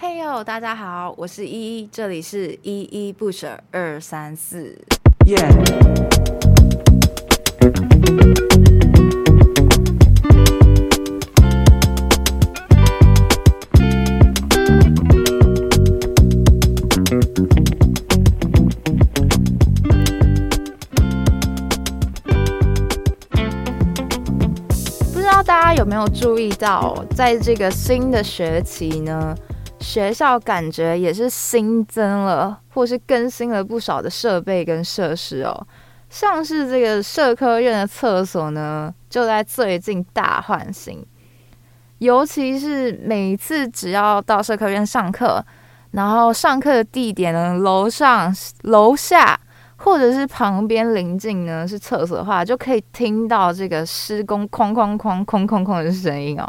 嘿哟，大家好，我是依依，这里是依依不舍二三四。Yeah. 不知道大家有没有注意到，在这个新的学期呢，学校感觉也是新增了，或是更新了不少的设备跟设施哦。像是这个社科院的厕所呢，就在最近大换新。尤其是每次只要到社科院上课，然后上课的地点呢，楼上、楼下或者是旁边邻近呢是厕所的话，就可以听到这个施工哐哐哐、哐哐哐的声音哦。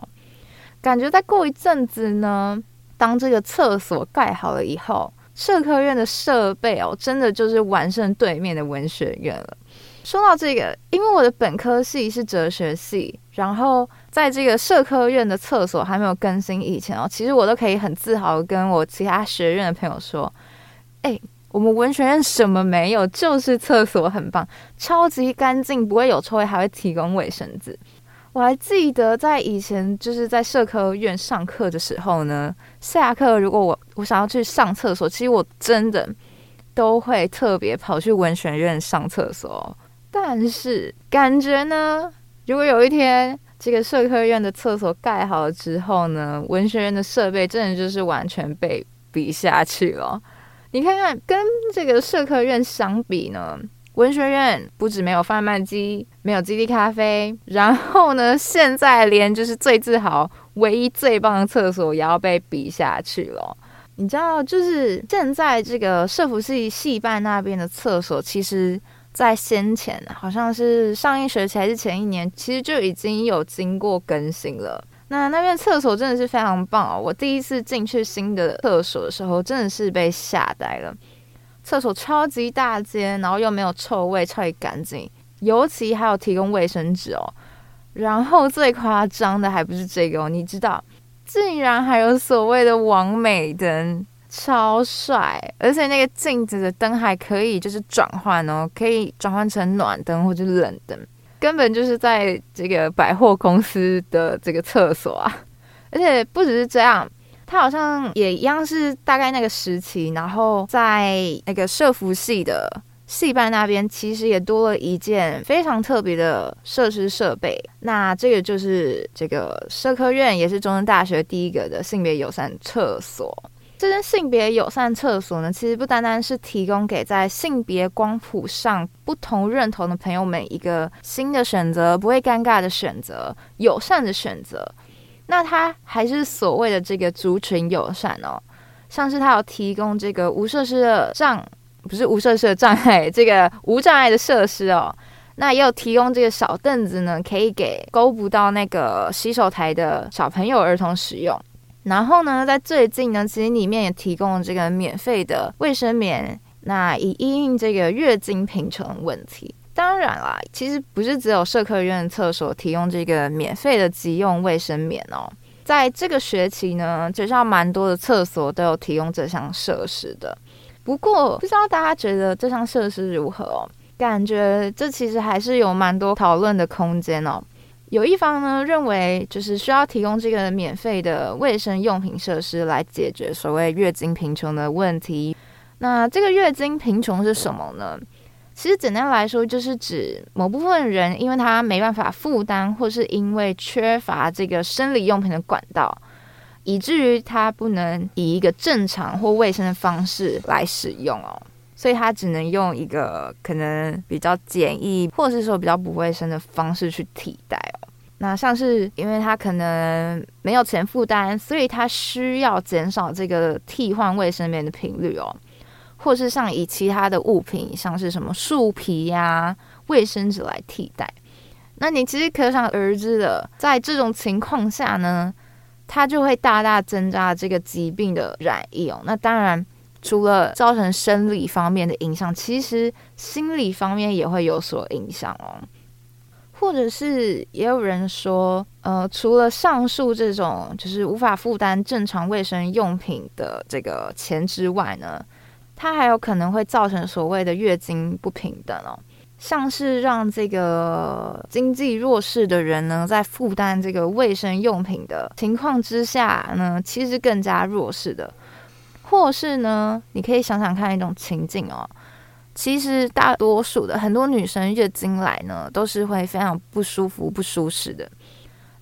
感觉再过一阵子呢。当这个厕所盖好了以后，社科院的设备哦，真的就是完胜对面的文学院了。说到这个，因为我的本科系是哲学系，然后在这个社科院的厕所还没有更新以前哦，其实我都可以很自豪跟我其他学院的朋友说：“哎，我们文学院什么没有，就是厕所很棒，超级干净，不会有臭味，还会提供卫生纸。”我还记得在以前就是在社科院上课的时候呢，下课如果我我想要去上厕所，其实我真的都会特别跑去文学院上厕所。但是感觉呢，如果有一天这个社科院的厕所盖好了之后呢，文学院的设备真的就是完全被比下去了。你看看跟这个社科院相比呢？文学院不止没有贩卖机，没有基地咖啡，然后呢，现在连就是最自豪、唯一最棒的厕所也要被比下去了。你知道，就是现在这个社福系系办那边的厕所，其实，在先前好像是上一学期还是前一年，其实就已经有经过更新了。那那边厕所真的是非常棒哦！我第一次进去新的厕所的时候，真的是被吓呆了。厕所超级大间，然后又没有臭味，超级干净，尤其还有提供卫生纸哦。然后最夸张的还不是这个哦，你知道，竟然还有所谓的王美灯，超帅！而且那个镜子的灯还可以就是转换哦，可以转换成暖灯或者冷灯，根本就是在这个百货公司的这个厕所啊！而且不只是这样。他好像也一样是大概那个时期，然后在那个社服系的系办那边，其实也多了一件非常特别的设施设备。那这个就是这个社科院，也是中正大学第一个的性别友善厕所。这间性别友善厕所呢，其实不单单是提供给在性别光谱上不同认同的朋友们一个新的选择，不会尴尬的选择，友善的选择。那它还是所谓的这个族群友善哦，像是它有提供这个无设施的障，不是无设施的障碍，这个无障碍的设施哦。那也有提供这个小凳子呢，可以给勾不到那个洗手台的小朋友儿童使用。然后呢，在最近呢，其实里面也提供了这个免费的卫生棉，那以因应这个月经贫穷问题。当然啦，其实不是只有社科院厕所提供这个免费的急用卫生棉哦。在这个学期呢，学校蛮多的厕所都有提供这项设施的。不过，不知道大家觉得这项设施如何哦？感觉这其实还是有蛮多讨论的空间哦。有一方呢认为，就是需要提供这个免费的卫生用品设施来解决所谓月经贫穷的问题。那这个月经贫穷是什么呢？其实简单来说，就是指某部分人因为他没办法负担，或是因为缺乏这个生理用品的管道，以至于他不能以一个正常或卫生的方式来使用哦，所以他只能用一个可能比较简易，或是说比较不卫生的方式去替代哦。那像是因为他可能没有钱负担，所以他需要减少这个替换卫生棉的频率哦。或是像以其他的物品，像是什么树皮呀、卫生纸来替代，那你其实可想而知的，在这种情况下呢，它就会大大增加这个疾病的染疫哦。那当然，除了造成生理方面的影响，其实心理方面也会有所影响哦。或者是也有人说，呃，除了上述这种就是无法负担正常卫生用品的这个钱之外呢，它还有可能会造成所谓的月经不平等哦，像是让这个经济弱势的人呢，在负担这个卫生用品的情况之下呢，其实更加弱势的，或是呢，你可以想想看一种情境哦。其实大多数的很多女生月经来呢，都是会非常不舒服、不舒适的。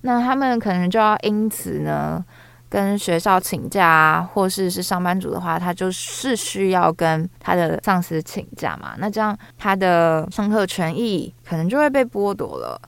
那她们可能就要因此呢，跟学校请假啊，或是是上班族的话，他就是需要跟他的上司请假嘛。那这样他的上课权益可能就会被剥夺了。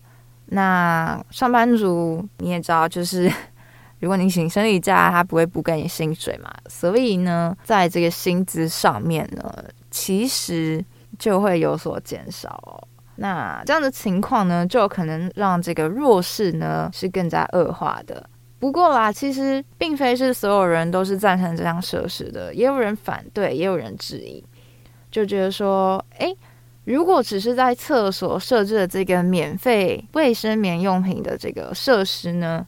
那上班族你也知道，就是 如果你请生理假，他不会不给你薪水嘛。所以呢，在这个薪资上面呢。其实就会有所减少哦。那这样的情况呢，就可能让这个弱势呢是更加恶化的。不过啦，其实并非是所有人都是赞成这项设施的，也有人反对，也有人质疑，就觉得说，诶，如果只是在厕所设置的这个免费卫生棉用品的这个设施呢，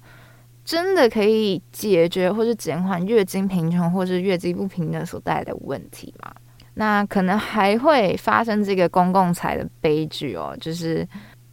真的可以解决或是减缓月经贫穷或是月经不平等所带来的问题吗？那可能还会发生这个公共财的悲剧哦，就是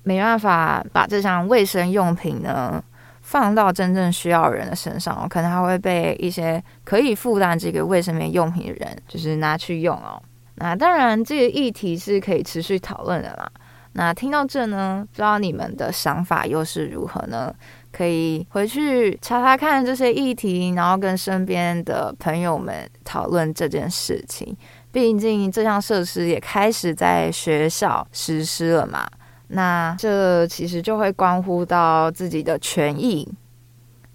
没办法把这项卫生用品呢放到真正需要人的身上哦，可能还会被一些可以负担这个卫生棉用品的人就是拿去用哦。那当然，这个议题是可以持续讨论的啦。那听到这呢，不知道你们的想法又是如何呢？可以回去查查看这些议题，然后跟身边的朋友们讨论这件事情。毕竟这项设施也开始在学校实施了嘛，那这其实就会关乎到自己的权益，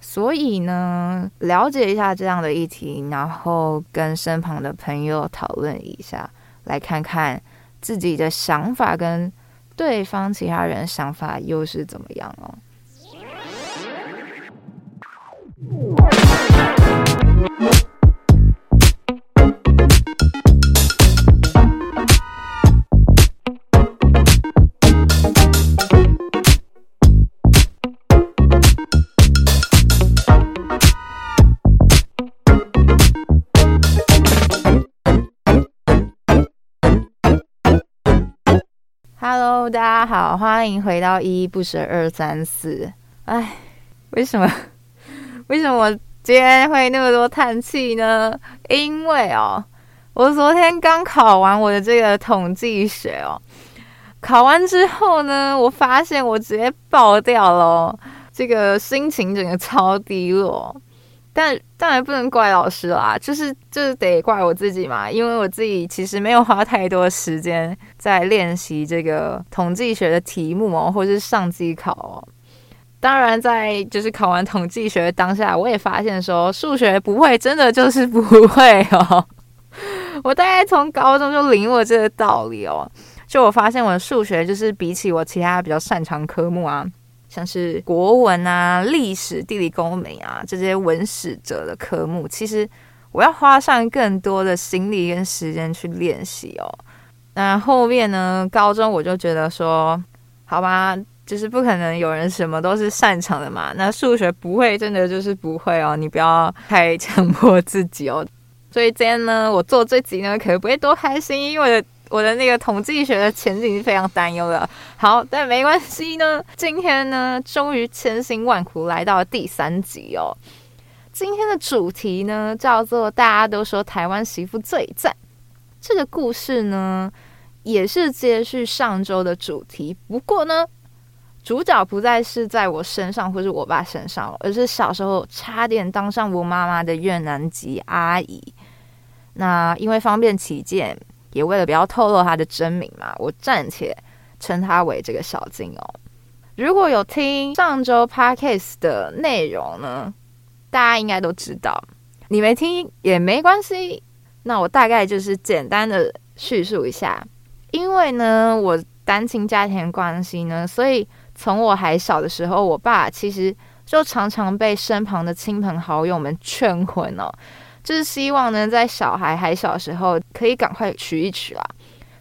所以呢，了解一下这样的议题，然后跟身旁的朋友讨论一下，来看看自己的想法跟对方其他人想法又是怎么样哦。Hello，大家好，欢迎回到依依不舍二三四。哎，为什么？为什么我今天会那么多叹气呢？因为哦，我昨天刚考完我的这个统计学哦，考完之后呢，我发现我直接爆掉了哦，这个心情整个超低落。但当然不能怪老师啦，就是就是得怪我自己嘛，因为我自己其实没有花太多时间在练习这个统计学的题目哦，或者是上机考哦。当然，在就是考完统计学当下，我也发现说数学不会，真的就是不会哦。我大概从高中就领悟了这个道理哦，就我发现我的数学就是比起我其他比较擅长科目啊。像是国文啊、历史、地理、公民啊这些文史哲的科目，其实我要花上更多的心力跟时间去练习哦。那后面呢，高中我就觉得说，好吧，就是不可能有人什么都是擅长的嘛。那数学不会，真的就是不会哦，你不要太强迫自己哦。所以今天呢，我做这集呢，可能不会多开心，因为。我的那个统计学的前景是非常担忧的。好，但没关系呢。今天呢，终于千辛万苦来到了第三集哦。今天的主题呢，叫做“大家都说台湾媳妇最赞”。这个故事呢，也是接续上周的主题。不过呢，主角不再是在我身上或是我爸身上，而是小时候差点当上我妈妈的越南籍阿姨。那因为方便起见。也为了不要透露他的真名嘛，我暂且称他为这个小金哦。如果有听上周 podcast 的内容呢，大家应该都知道。你没听也没关系，那我大概就是简单的叙述一下。因为呢，我单亲家庭关系呢，所以从我还小的时候，我爸其实就常常被身旁的亲朋好友们劝婚哦。就是希望呢，在小孩还小时候，可以赶快娶一娶啦。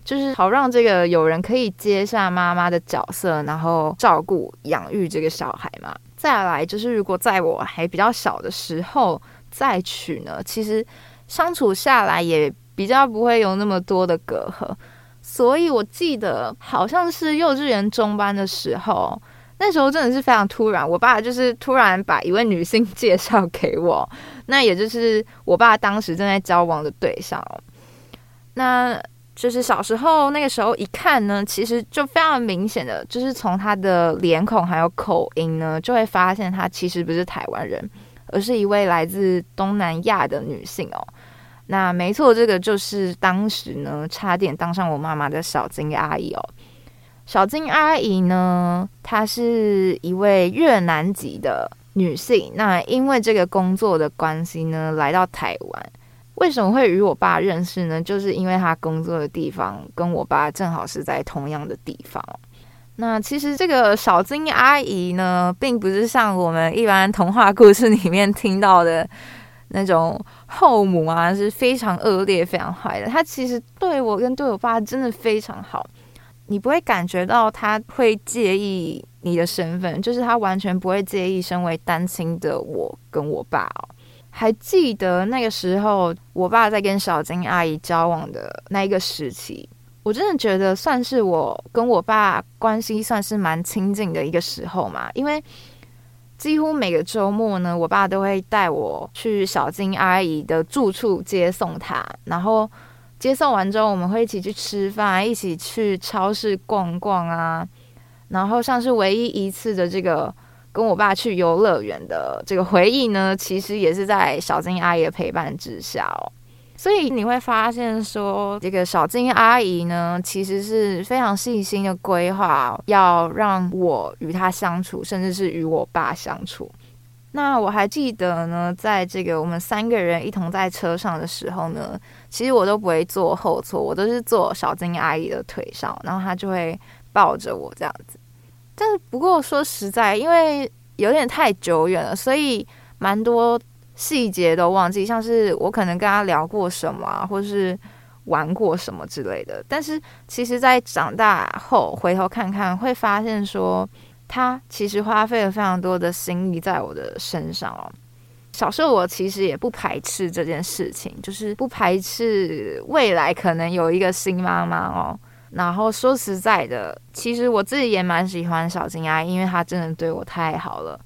就是好让这个有人可以接下妈妈的角色，然后照顾养育这个小孩嘛。再来就是，如果在我还比较小的时候再娶呢，其实相处下来也比较不会有那么多的隔阂。所以我记得好像是幼稚园中班的时候，那时候真的是非常突然，我爸就是突然把一位女性介绍给我，那也就是我爸当时正在交往的对象哦。那就是小时候那个时候一看呢，其实就非常明显的，就是从他的脸孔还有口音呢，就会发现他其实不是台湾人，而是一位来自东南亚的女性哦。那没错，这个就是当时呢差点当上我妈妈的小金阿姨哦。小金阿姨呢，她是一位越南籍的女性，那因为这个工作的关系呢，来到台湾。为什么会与我爸认识呢？就是因为他工作的地方跟我爸正好是在同样的地方。那其实这个小金阿姨呢，并不是像我们一般童话故事里面听到的那种后母啊，是非常恶劣、非常坏的。她其实对我跟对我爸真的非常好，你不会感觉到他会介意你的身份，就是他完全不会介意身为单亲的我跟我爸。还记得那个时候，我爸在跟小金阿姨交往的那一个时期，我真的觉得算是我跟我爸关系算是蛮亲近的一个时候嘛。因为几乎每个周末呢，我爸都会带我去小金阿姨的住处接送她，然后接送完之后，我们会一起去吃饭，一起去超市逛逛啊。然后像是唯一一次的这个。跟我爸去游乐园的这个回忆呢，其实也是在小金阿姨的陪伴之下哦。所以你会发现说，这个小金阿姨呢，其实是非常细心的规划，要让我与她相处，甚至是与我爸相处。那我还记得呢，在这个我们三个人一同在车上的时候呢，其实我都不会坐后座，我都是坐小金阿姨的腿上，然后她就会抱着我这样子。但是不过说实在，因为有点太久远了，所以蛮多细节都忘记，像是我可能跟他聊过什么啊，或是玩过什么之类的。但是其实，在长大后回头看看，会发现说他其实花费了非常多的心力在我的身上哦。小时候我其实也不排斥这件事情，就是不排斥未来可能有一个新妈妈哦。然后说实在的，其实我自己也蛮喜欢小金阿姨，因为她真的对我太好了。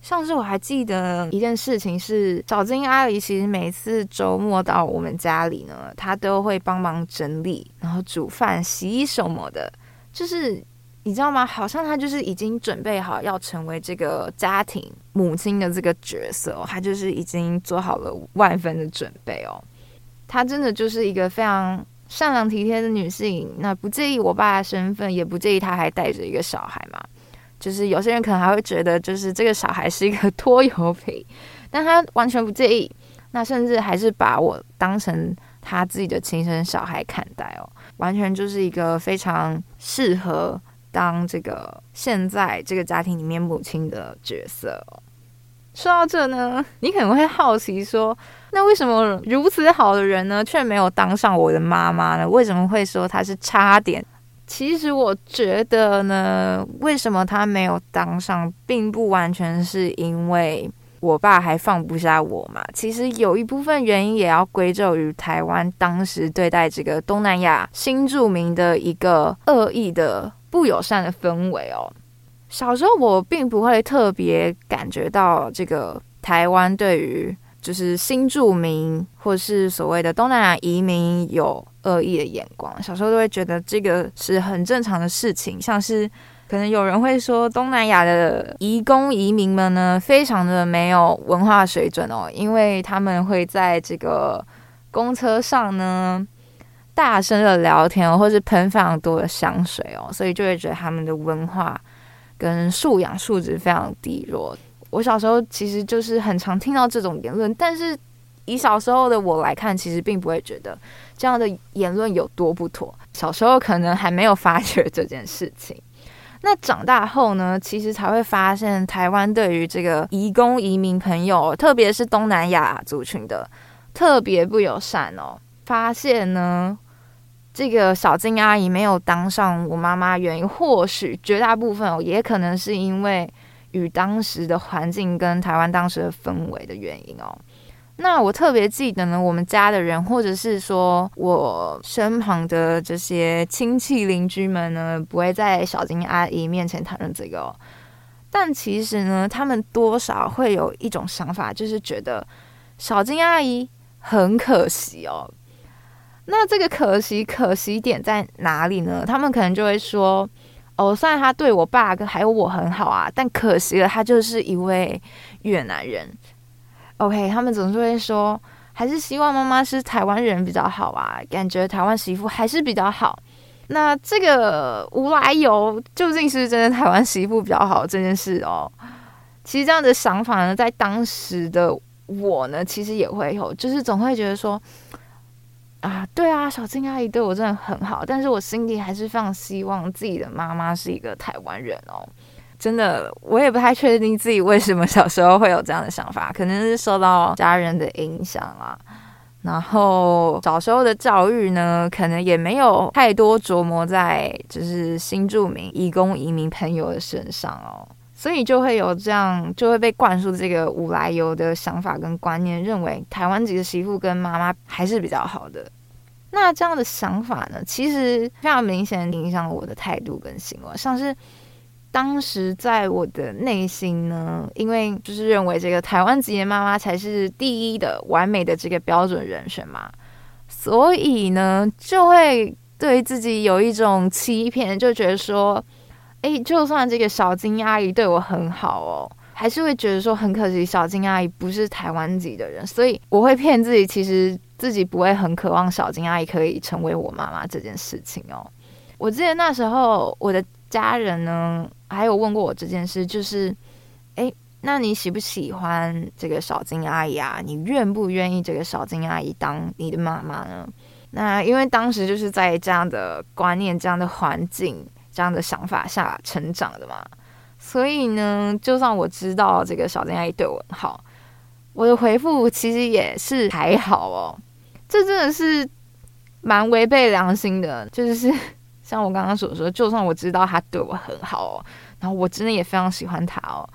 上次我还记得一件事情是，小金阿姨其实每次周末到我们家里呢，她都会帮忙整理，然后煮饭、洗衣什么的。就是你知道吗？好像她就是已经准备好要成为这个家庭母亲的这个角色哦，她就是已经做好了万分的准备哦。她真的就是一个非常。善良体贴的女性，那不介意我爸的身份，也不介意他还带着一个小孩嘛。就是有些人可能还会觉得，就是这个小孩是一个拖油瓶，但他完全不介意。那甚至还是把我当成他自己的亲生小孩看待哦，完全就是一个非常适合当这个现在这个家庭里面母亲的角色哦。说到这呢，你可能会好奇说，那为什么如此好的人呢，却没有当上我的妈妈呢？为什么会说她是差点？其实我觉得呢，为什么她没有当上，并不完全是因为我爸还放不下我嘛。其实有一部分原因也要归咎于台湾当时对待这个东南亚新著名的一个恶意的不友善的氛围哦。小时候我并不会特别感觉到这个台湾对于就是新住民或是所谓的东南亚移民有恶意的眼光。小时候都会觉得这个是很正常的事情，像是可能有人会说东南亚的移工移民们呢，非常的没有文化水准哦，因为他们会在这个公车上呢大声的聊天，或是喷非常多的香水哦，所以就会觉得他们的文化。跟素养素质非常低落。我小时候其实就是很常听到这种言论，但是以小时候的我来看，其实并不会觉得这样的言论有多不妥。小时候可能还没有发觉这件事情。那长大后呢，其实才会发现台湾对于这个移工移民朋友，特别是东南亚族群的特别不友善哦。发现呢。这个小金阿姨没有当上我妈妈原因，或许绝大部分哦，也可能是因为与当时的环境跟台湾当时的氛围的原因哦。那我特别记得呢，我们家的人，或者是说我身旁的这些亲戚邻居们呢，不会在小金阿姨面前谈论这个哦。但其实呢，他们多少会有一种想法，就是觉得小金阿姨很可惜哦。那这个可惜，可惜点在哪里呢？他们可能就会说：“哦，虽然他对我爸还有我很好啊，但可惜了，他就是一位越南人。” OK，他们总是会说，还是希望妈妈是台湾人比较好啊，感觉台湾媳妇还是比较好。那这个无来由，究竟是真的台湾媳妇比较好这件事哦？其实这样的想法呢，在当时的我呢，其实也会有，就是总会觉得说，啊，对啊，小金阿姨对我真的很好，但是我心里还是非常希望自己的妈妈是一个台湾人哦。真的，我也不太确定自己为什么小时候会有这样的想法，可能是受到家人的影响啊。然后小时候的教育呢，可能也没有太多琢磨在就是新住民、移工、移民朋友的身上哦，所以就会有这样，就会被灌输这个无来由的想法跟观念，认为台湾籍的媳妇跟妈妈还是比较好的。那这样的想法呢，其实非常明显影响了我的态度跟行为，像是。当时在我的内心呢，因为就是认为这个台湾籍的妈妈才是第一的完美的这个标准人选嘛，所以呢，就会对自己有一种欺骗，就觉得说，哎，就算这个小金阿姨对我很好哦，还是会觉得说很可惜，小金阿姨不是台湾籍的人，所以我会骗自己，其实自己不会很渴望小金阿姨可以成为我妈妈这件事情哦。我记得那时候我的家人呢。还有问过我这件事，就是，哎，那你喜不喜欢这个小金阿姨啊？你愿不愿意这个小金阿姨当你的妈妈呢？那因为当时就是在这样的观念、这样的环境、这样的想法下成长的嘛，所以呢，就算我知道这个小金阿姨对我很好，我的回复其实也是还好哦。这真的是蛮违背良心的，就是。像我刚刚所说，就算我知道他对我很好，然后我真的也非常喜欢他哦，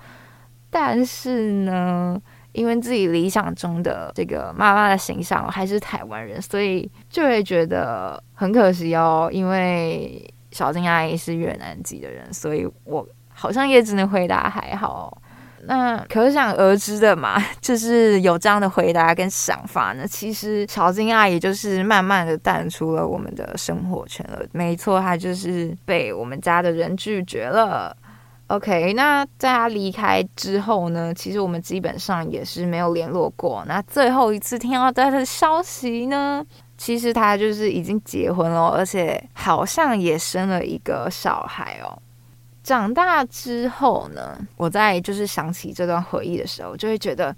但是呢，因为自己理想中的这个妈妈的形象还是台湾人，所以就会觉得很可惜哦。因为小金阿姨是越南籍的人，所以我好像也只能回答还好。那可想而知的嘛，就是有这样的回答跟想法呢。其实小金阿姨就是慢慢的淡出了我们的生活圈了。没错，她就是被我们家的人拒绝了。OK，那在她离开之后呢，其实我们基本上也是没有联络过。那最后一次听到她的消息呢，其实她就是已经结婚了，而且好像也生了一个小孩哦。长大之后呢，我在就是想起这段回忆的时候，就会觉得，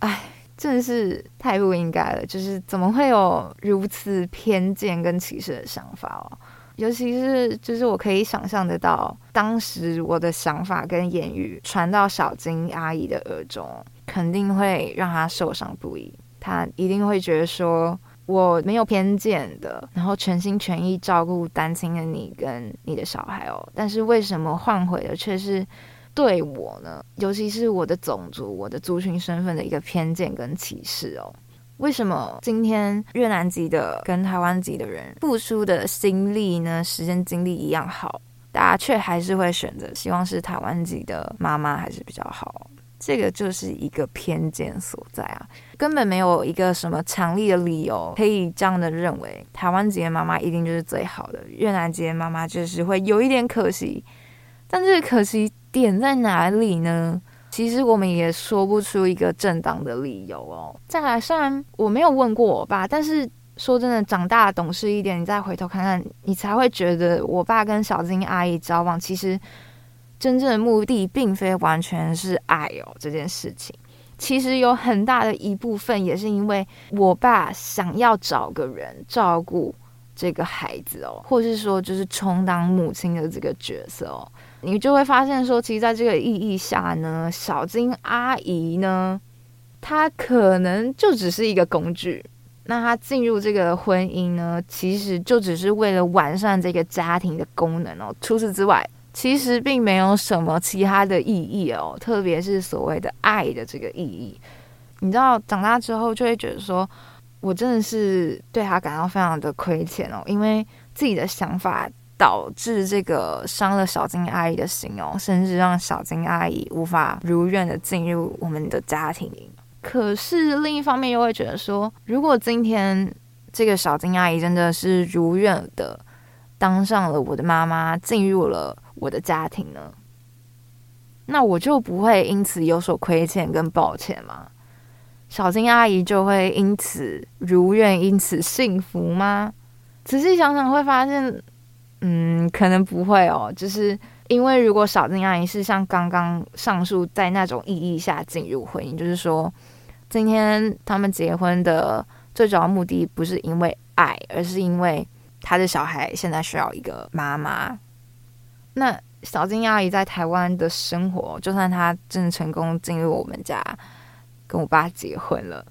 哎，真的是太不应该了。就是怎么会有如此偏见跟歧视的想法哦？尤其是就是我可以想象得到，当时我的想法跟言语传到小金阿姨的耳中，肯定会让她受伤不已。她一定会觉得说。我没有偏见的，然后全心全意照顾单亲的你跟你的小孩哦，但是为什么换回的却是对我呢？尤其是我的种族、我的族群身份的一个偏见跟歧视哦。为什么今天越南籍的跟台湾籍的人付出的心力呢，时间精力一样好，大家却还是会选择希望是台湾籍的妈妈还是比较好？这个就是一个偏见所在啊，根本没有一个什么强力的理由可以这样的认为，台湾籍的妈妈一定就是最好的，越南籍的妈妈就是会有一点可惜。但这个可惜点在哪里呢？其实我们也说不出一个正当的理由哦。再来，虽然我没有问过我爸，但是说真的，长大懂事一点，你再回头看看，你才会觉得我爸跟小金阿姨交往，其实。真正的目的并非完全是爱哦，这件事情其实有很大的一部分也是因为我爸想要找个人照顾这个孩子哦，或是说就是充当母亲的这个角色哦，你就会发现说，其实在这个意义下呢，小金阿姨呢，她可能就只是一个工具。那她进入这个婚姻呢，其实就只是为了完善这个家庭的功能哦。除此之外，其实并没有什么其他的意义哦，特别是所谓的爱的这个意义。你知道，长大之后就会觉得说，我真的是对他感到非常的亏欠哦，因为自己的想法导致这个伤了小金阿姨的心哦，甚至让小金阿姨无法如愿的进入我们的家庭。可是另一方面又会觉得说，如果今天这个小金阿姨真的是如愿的当上了我的妈妈，进入了我的家庭呢，那我就不会因此有所亏欠跟抱歉吗？小金阿姨就会因此如愿，因此幸福吗？仔细想想会发现，嗯，可能不会哦，就是。因为如果小金阿姨是像刚刚上述在那种意义下进入婚姻，就是说，今天他们结婚的最主要目的不是因为爱，而是因为他的小孩现在需要一个妈妈。那小金阿姨在台湾的生活，就算她真的成功进入我们家，跟我爸结婚了，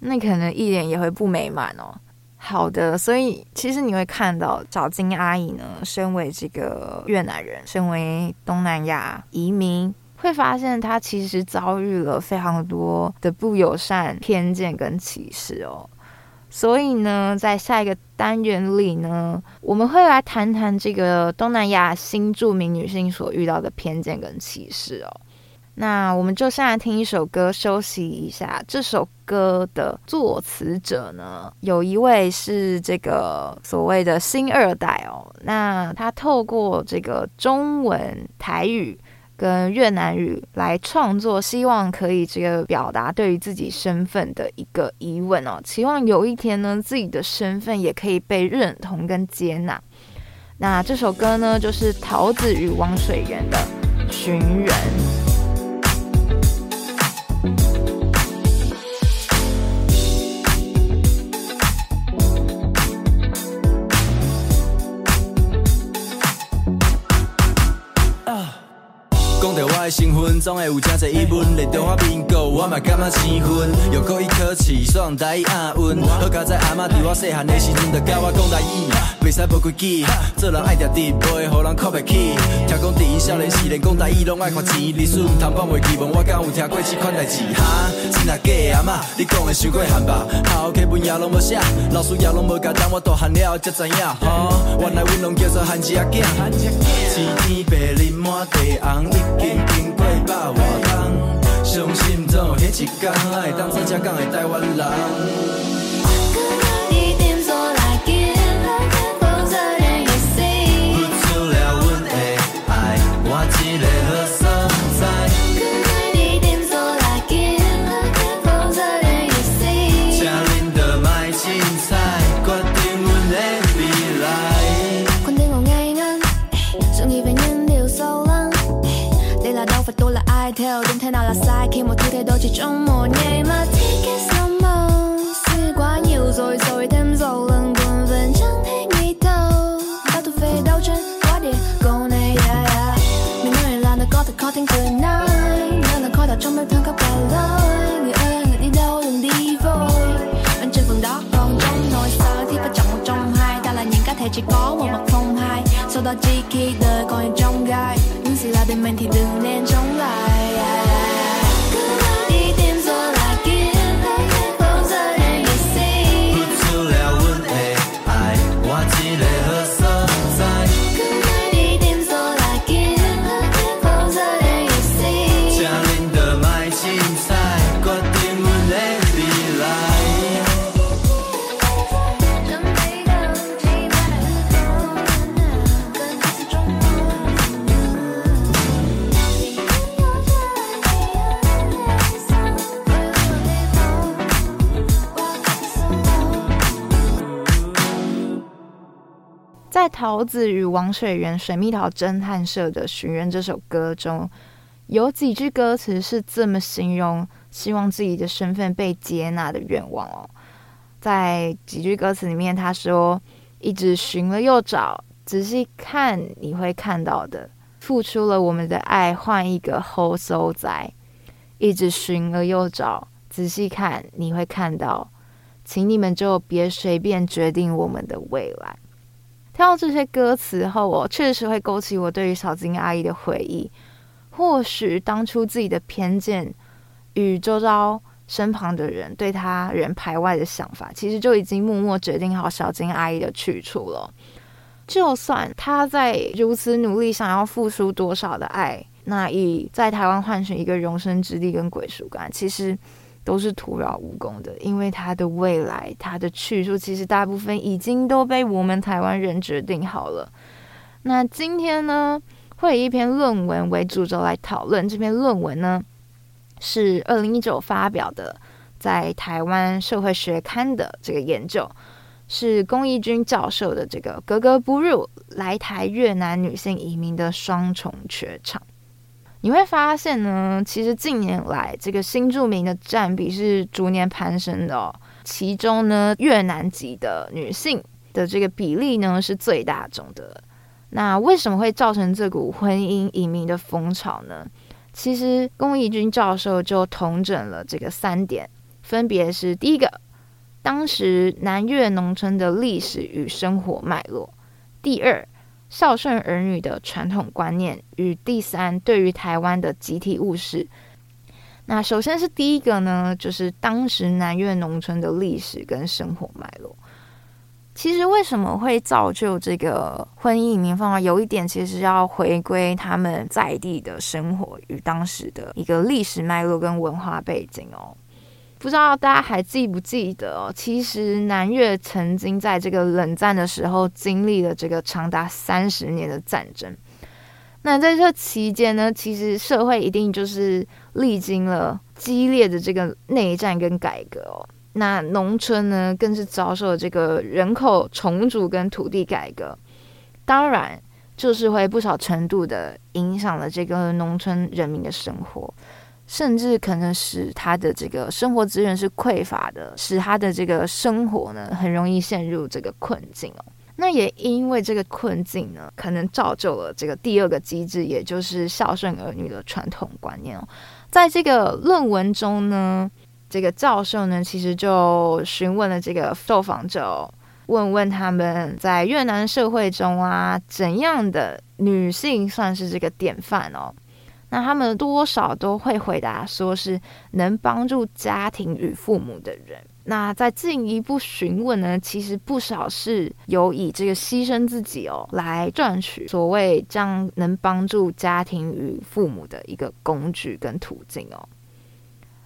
那可能一点也会不美满哦。好的，所以其实你会看到小金阿姨呢，身为这个越南人，身为东南亚移民，会发现她其实遭遇了非常多的不友善、偏见跟歧视哦。所以呢，在下一个单元里呢，我们会来谈谈这个东南亚新著名女性所遇到的偏见跟歧视哦。那我们就先来听一首歌，休息一下。这首歌的作词者呢，有一位是这个所谓的新二代哦。那他透过这个中文、台语跟越南语来创作，希望可以这个表达对于自己身份的一个疑问哦。期望有一天呢，自己的身份也可以被认同跟接纳。那这首歌呢，就是桃子与王水源的《寻人》。身份总会有真侪疑问，连中华民国我嘛感觉生分，又故意客气，说台语押韵，好佳在阿妈伫我细汉的时阵就教我讲台语，袂使无规矩，做人爱定直，不会互人靠不起。听讲伫伊少年时连讲台语拢爱看钱，历史毋通放袂记，问我敢有听过这款代志？哈，真啊假的阿妈，你讲的伤过汉吧？好课本也拢无写，老师也拢无教，等我大汉了才知影。吼，原来阮拢叫做汉子仔囝，青天白日满地红，经过百外冬，相信总有迄一天，会当做正港的台湾人。chỉ trong một ngày mà thích cái sao màu suy quá nhiều rồi rồi thêm dầu lần buồn vẫn chẳng thấy nghĩ đâu. Bắt tôi về đau chân quá đi câu này yeah, yeah. mình nói là nó có thật khó tin cười nói nên là khó đặt trong bếp thương các bà lời người ơi người đi đâu đừng đi vội. Bên trên phần đó còn trong nỗi sơ thì phải chọn một trong hai ta là những cá thể chỉ có một mặt không hai. Sau đó chỉ khi đời còn 桃子与王水源水蜜桃侦探社的《寻人》这首歌中，有几句歌词是这么形容希望自己的身份被接纳的愿望哦。在几句歌词里面，他说：“一直寻了又找，仔细看你会看到的，付出了我们的爱换一个后收仔。一直寻了又找，仔细看你会看到，请你们就别随便决定我们的未来。听到这些歌词后，我确实会勾起我对于小金阿姨的回忆。或许当初自己的偏见与周遭身旁的人对他人排外的想法，其实就已经默默决定好小金阿姨的去处了。就算他在如此努力，想要付出多少的爱。那以在台湾换取一个容身之地跟归属感，其实都是徒劳无功的，因为他的未来，他的去处，其实大部分已经都被我们台湾人决定好了。那今天呢，会以一篇论文为主轴来讨论。这篇论文呢，是二零一九发表的，在台湾社会学刊的这个研究，是龚义军教授的这个“格格不入”来台越南女性移民的双重缺场。你会发现呢，其实近年来这个新住民的占比是逐年攀升的哦。其中呢，越南籍的女性的这个比例呢是最大众的。那为什么会造成这股婚姻移民的风潮呢？其实龚义军教授就统整了这个三点，分别是第一个，当时南越农村的历史与生活脉络；第二，孝顺儿女的传统观念与第三，对于台湾的集体误识。那首先是第一个呢，就是当时南越农村的历史跟生活脉络。其实为什么会造就这个婚姻移民风啊？有一点其实要回归他们在地的生活与当时的一个历史脉络跟文化背景哦。不知道大家还记不记得哦？其实南越曾经在这个冷战的时候经历了这个长达三十年的战争。那在这期间呢，其实社会一定就是历经了激烈的这个内战跟改革哦。那农村呢，更是遭受了这个人口重组跟土地改革，当然就是会不少程度的影响了这个农村人民的生活。甚至可能使他的这个生活资源是匮乏的，使他的这个生活呢，很容易陷入这个困境哦。那也因为这个困境呢，可能造就了这个第二个机制，也就是孝顺儿女的传统观念哦。在这个论文中呢，这个教授呢，其实就询问了这个受访者，问问他们在越南社会中啊，怎样的女性算是这个典范哦。那他们多少都会回答说是能帮助家庭与父母的人。那在进一步询问呢，其实不少是有以这个牺牲自己哦来赚取所谓这样能帮助家庭与父母的一个工具跟途径哦。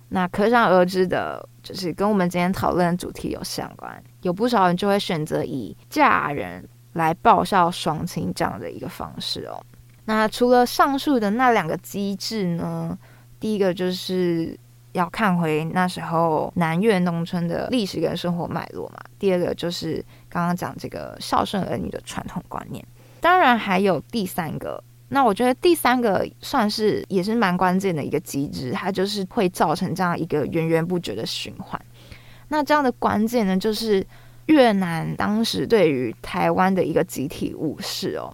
那可想而知的，就是跟我们今天讨论的主题有相关，有不少人就会选择以嫁人来报效双亲这样的一个方式哦。那除了上述的那两个机制呢，第一个就是要看回那时候南越农村的历史跟生活脉络嘛。第二个就是刚刚讲这个孝顺儿女的传统观念。当然还有第三个，那我觉得第三个算是也是蛮关键的一个机制，它就是会造成这样一个源源不绝的循环。那这样的关键呢，就是越南当时对于台湾的一个集体误识哦。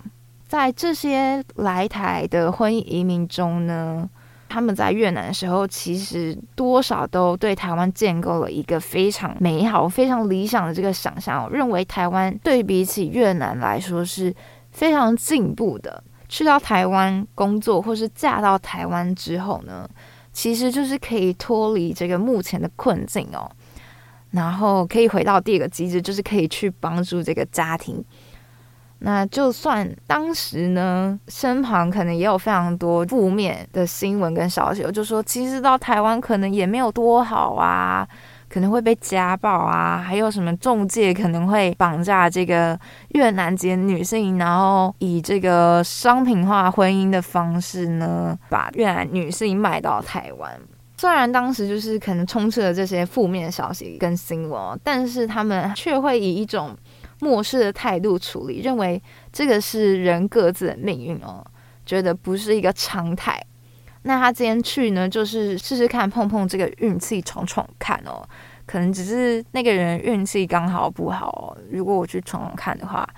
在这些来台的婚姻移民中呢，他们在越南的时候，其实多少都对台湾建构了一个非常美好、非常理想的这个想象哦，认为台湾对比起越南来说是非常进步的。去到台湾工作，或是嫁到台湾之后呢，其实就是可以脱离这个目前的困境哦，然后可以回到第二个机制，就是可以去帮助这个家庭。那就算当时呢，身旁可能也有非常多负面的新闻跟消息，我就说其实到台湾可能也没有多好啊，可能会被家暴啊，还有什么中介可能会绑架这个越南籍女性，然后以这个商品化婚姻的方式呢，把越南女性卖到台湾。虽然当时就是可能充斥了这些负面消息跟新闻，但是他们却会以一种漠视的态度处理，认为这个是人各自的命运哦，觉得不是一个常态。那他今天去呢，就是试试看碰碰这个运气，闯闯看哦。可能只是那个人运气刚好不好哦。如果我去闯闯看的话，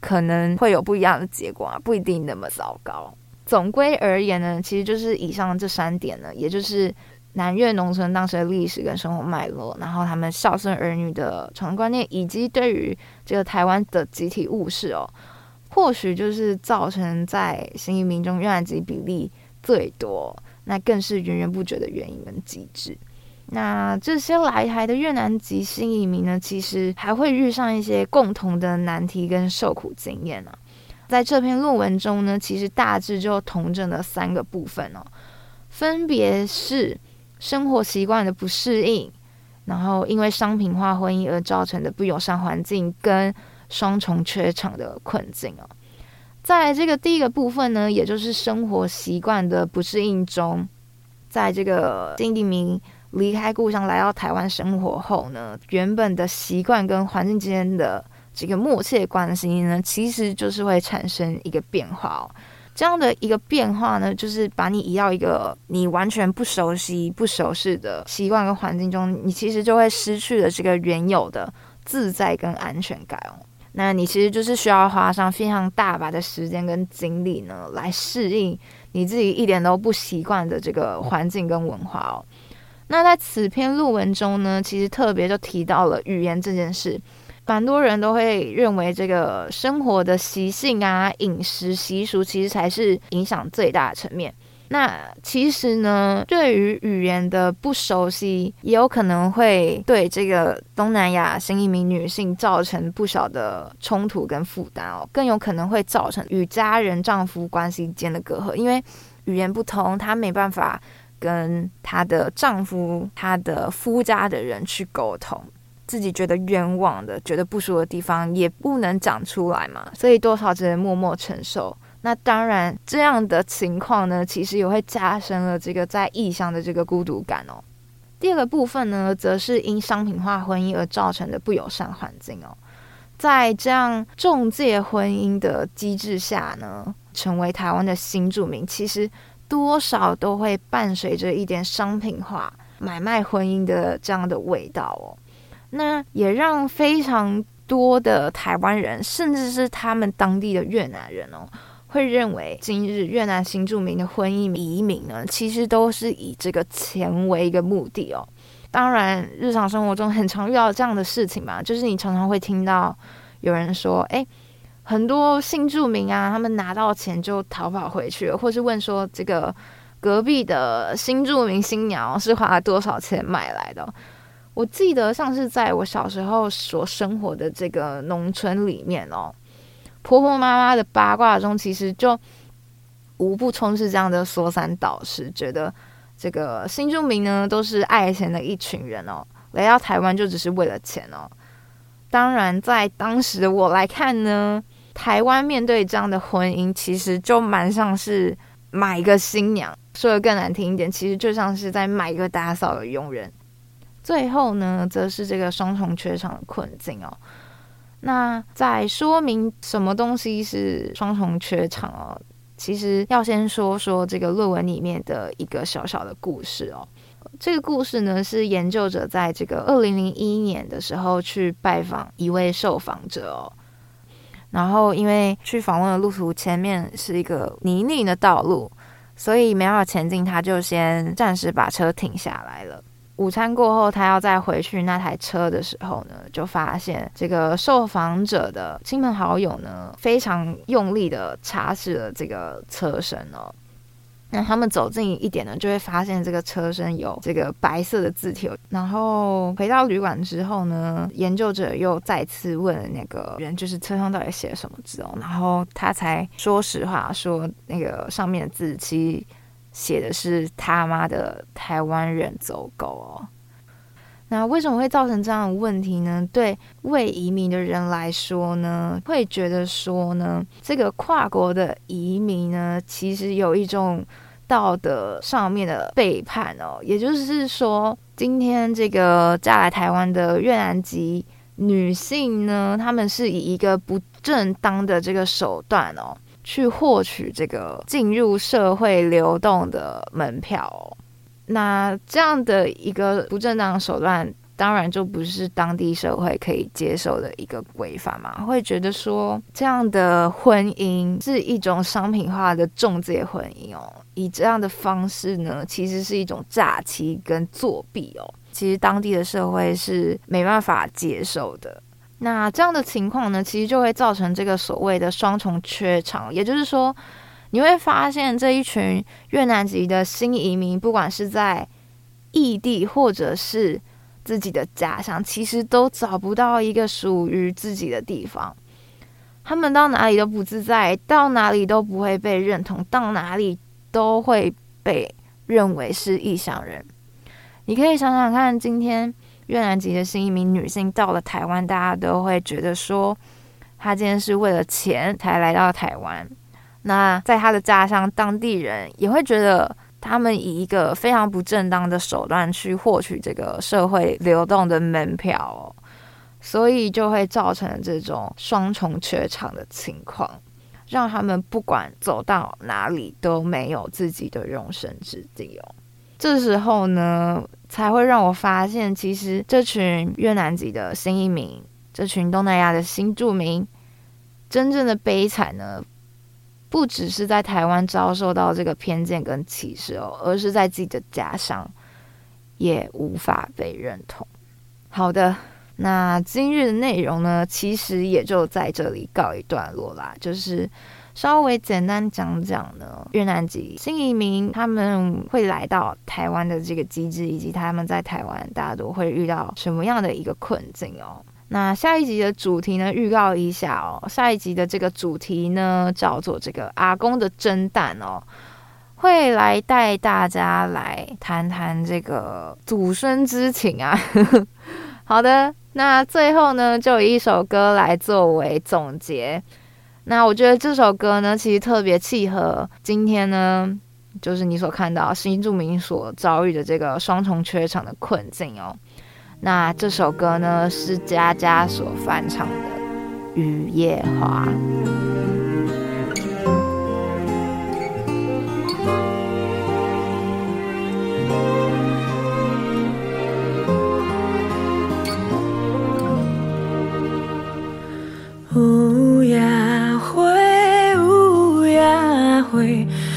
可能会有不一样的结果啊，不一定那么糟糕。总归而言呢，其实就是以上这三点呢，也就是南越农村当时的历史跟生活脉络，然后他们孝顺儿女的传统观念，以及对于这个台湾的集体物事哦，或许就是造成在新移民中越南籍比例最多，那更是源源不绝的原因跟机制。那这些来台的越南籍新移民呢，其实还会遇上一些共同的难题跟受苦经验呢、在这篇论文中呢，其实大致就统整了三个部分哦，分别是生活习惯的不适应，然后因为商品化婚姻而造成的不友善环境，跟双重缺场的困境哦。在这个第一个部分呢，也就是生活习惯的不适应中，在这个金地明离开故乡来到台湾生活后呢，原本的习惯跟环境之间的这个默契关系呢，其实就是会产生一个变化哦。这样的一个变化呢，就是把你移到一个你完全不熟悉、不熟悉的习惯跟环境中，你其实就会失去了这个原有的自在跟安全感哦。那你其实就是需要花上非常大把的时间跟精力呢，来适应你自己一点都不习惯的这个环境跟文化哦。那在此篇论文中呢，其实特别就提到了语言这件事，蛮多人都会认为这个生活的习性啊、饮食习俗，其实才是影响最大的层面。那其实呢，对于语言的不熟悉，也有可能会对这个东南亚新移民女性造成不小的冲突跟负担哦，更有可能会造成与家人、丈夫关系间的隔阂，因为语言不通，她没办法。跟她的丈夫、她的夫家的人去沟通，自己觉得冤枉的、觉得不舒的地方也不能讲出来嘛，所以多少只能默默承受。那当然，这样的情况呢，其实也会加深了这个在异乡的这个孤独感哦。第二个部分呢，则是因商品化婚姻而造成的不友善环境哦。在这样中介婚姻的机制下呢，成为台湾的新住民，其实。多少都会伴随着一点商品化买卖婚姻的这样的味道哦，那也让非常多的台湾人，甚至是他们当地的越南人哦，会认为今日越南新住民的婚姻移民呢，其实都是以这个钱为一个目的哦。当然，日常生活中很常遇到这样的事情嘛，就是你常常会听到有人说：“哎。”很多新住民啊，他们拿到钱就逃跑回去了，或是问说这个隔壁的新住民新娘是花了多少钱买来的？我记得像是在我小时候所生活的这个农村里面哦，婆婆妈妈的八卦中，其实就无不充斥这样的说三道四，觉得这个新住民呢都是爱钱的一群人哦，来到台湾就只是为了钱哦。当然，在当时的我来看呢。台湾面对这样的婚姻，其实就蛮像是买一个新娘，说的更难听一点，其实就像是在买一个打扫的佣人。最后呢，则是这个双重缺场的困境哦。那在说明什么东西是双重缺场哦，其实要先说说这个论文里面的一个小小的故事哦。这个故事呢，是研究者在这个二零零一年的时候去拜访一位受访者哦。然后，因为去访问的路途前面是一个泥泞的道路，所以没办法前进，他就先暂时把车停下来了。午餐过后，他要再回去那台车的时候呢，就发现这个受访者的亲朋好友呢，非常用力的擦拭了这个车身哦。那他们走近一点呢，就会发现这个车身有这个白色的字条。然后回到旅馆之后呢，研究者又再次问那个人，就是车上到底写了什么字哦。然后他才说实话，说那个上面的字其写的是他妈的台湾人走狗哦。那为什么会造成这样的问题呢？对未移民的人来说呢，会觉得说呢，这个跨国的移民呢，其实有一种道德上面的背叛哦。也就是说，今天这个嫁来台湾的越南籍女性呢，她们是以一个不正当的这个手段哦，去获取这个进入社会流动的门票。那这样的一个不正当手段，当然就不是当地社会可以接受的一个规范嘛，会觉得说这样的婚姻是一种商品化的中介婚姻哦，以这样的方式呢，其实是一种诈欺跟作弊哦，其实当地的社会是没办法接受的。那这样的情况呢，其实就会造成这个所谓的双重缺场，也就是说，你会发现这一群越南籍的新移民，不管是在异地或者是自己的家乡，其实都找不到一个属于自己的地方。他们到哪里都不自在，到哪里都不会被认同，到哪里都会被认为是异乡人。你可以想想看，今天。越南籍的新移民女性到了台湾，大家都会觉得说，她今天是为了钱才来到台湾。那在她的家乡，当地人也会觉得他们以一个非常不正当的手段去获取这个社会流动的门票，所以就会造成这种双重缺场的情况，让他们不管走到哪里都没有自己的容身之地哦。这时候呢，才会让我发现，其实这群越南籍的新移民，这群东南亚的新住民，真正的悲惨呢，不只是在台湾遭受到这个偏见跟歧视哦，而是在自己的家乡也无法被认同。好的，那今日的内容呢，其实也就在这里告一段落啦，就是。稍微简单讲讲呢，越南籍新移民他们会来到台湾的这个机制，以及他们在台湾大家都会遇到什么样的一个困境哦。那下一集的主题呢，预告一下哦，下一集的这个主题呢叫做这个阿公的蒸蛋哦，会来带大家来谈谈这个祖孙之情啊。好的，那最后呢，就以一首歌来作为总结。那我觉得这首歌呢，其实特别契合今天呢，就是你所看到新住民所遭遇的这个双重缺场的困境哦。那这首歌呢，是佳佳所翻唱的《雨夜花》。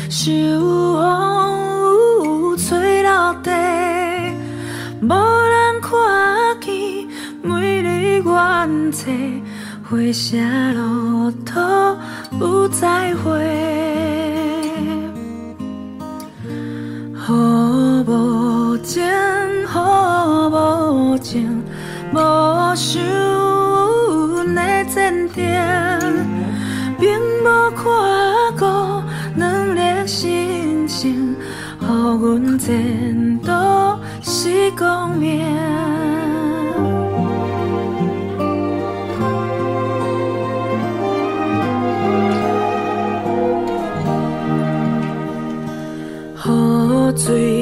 秋风吹落地，无人看见美丽原色，花谢落土不再回。雨无情，雨无情，无想的坚定，并无看阮前途是光明。雨